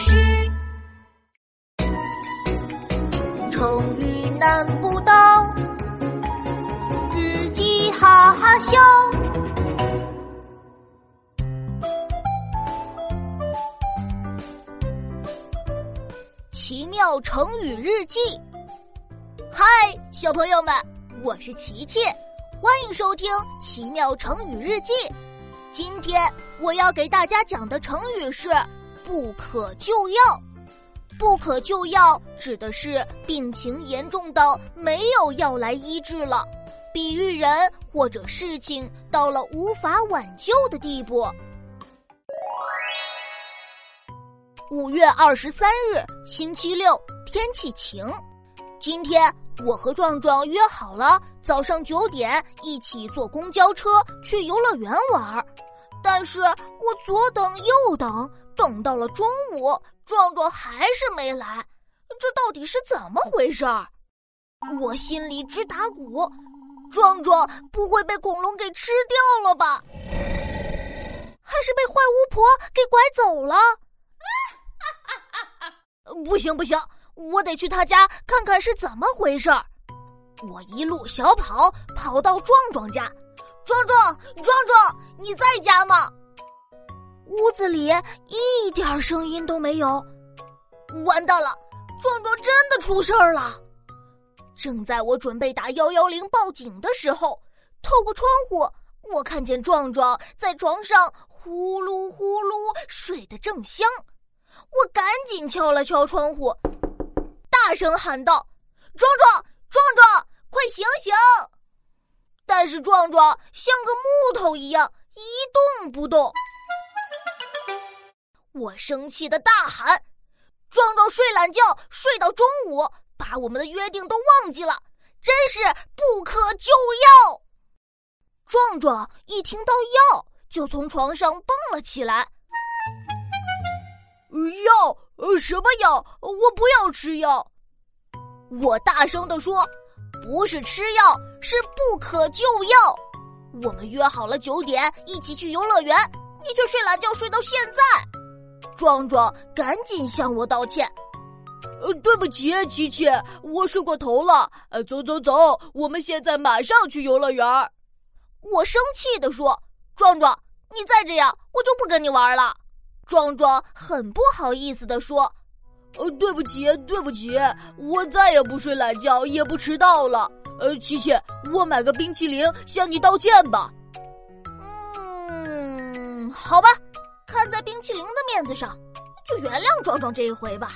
诗，成语难不倒，日记哈哈笑。奇妙成语日记，嗨，小朋友们，我是琪琪，欢迎收听《奇妙成语日记》。今天我要给大家讲的成语是“不可救药”。不可救药指的是病情严重到没有药来医治了，比喻人或者事情到了无法挽救的地步。五月二十三日，星期六，天气晴。今天我和壮壮约好了早上九点一起坐公交车去游乐园玩儿。但是我左等右等，等到了中午，壮壮还是没来，这到底是怎么回事儿？我心里直打鼓，壮壮不会被恐龙给吃掉了吧？还是被坏巫婆给拐走了？不行不行，我得去他家看看是怎么回事儿。我一路小跑跑到壮壮家。壮壮，壮壮，你在家吗？屋子里一点声音都没有，完蛋了！壮壮真的出事儿了。正在我准备打幺幺零报警的时候，透过窗户，我看见壮壮在床上呼噜呼噜睡得正香。我赶紧敲了敲窗户，大声喊道：“壮壮，壮壮，快醒醒！”但是壮壮像个木头一样一动不动，我生气的大喊：“壮壮睡懒觉睡到中午，把我们的约定都忘记了，真是不可救药！”壮壮一听到药，就从床上蹦了起来。药？呃，什么药？我不要吃药！我大声的说。不是吃药，是不可救药。我们约好了九点一起去游乐园，你却睡懒觉睡到现在。壮壮，赶紧向我道歉。呃，对不起，琪琪，我睡过头了。呃，走走走，我们现在马上去游乐园。我生气的说：“壮壮，你再这样，我就不跟你玩了。”壮壮很不好意思的说。呃，对不起，对不起，我再也不睡懒觉，也不迟到了。呃，琪琪，我买个冰淇淋向你道歉吧。嗯，好吧，看在冰淇淋的面子上，就原谅壮壮这一回吧。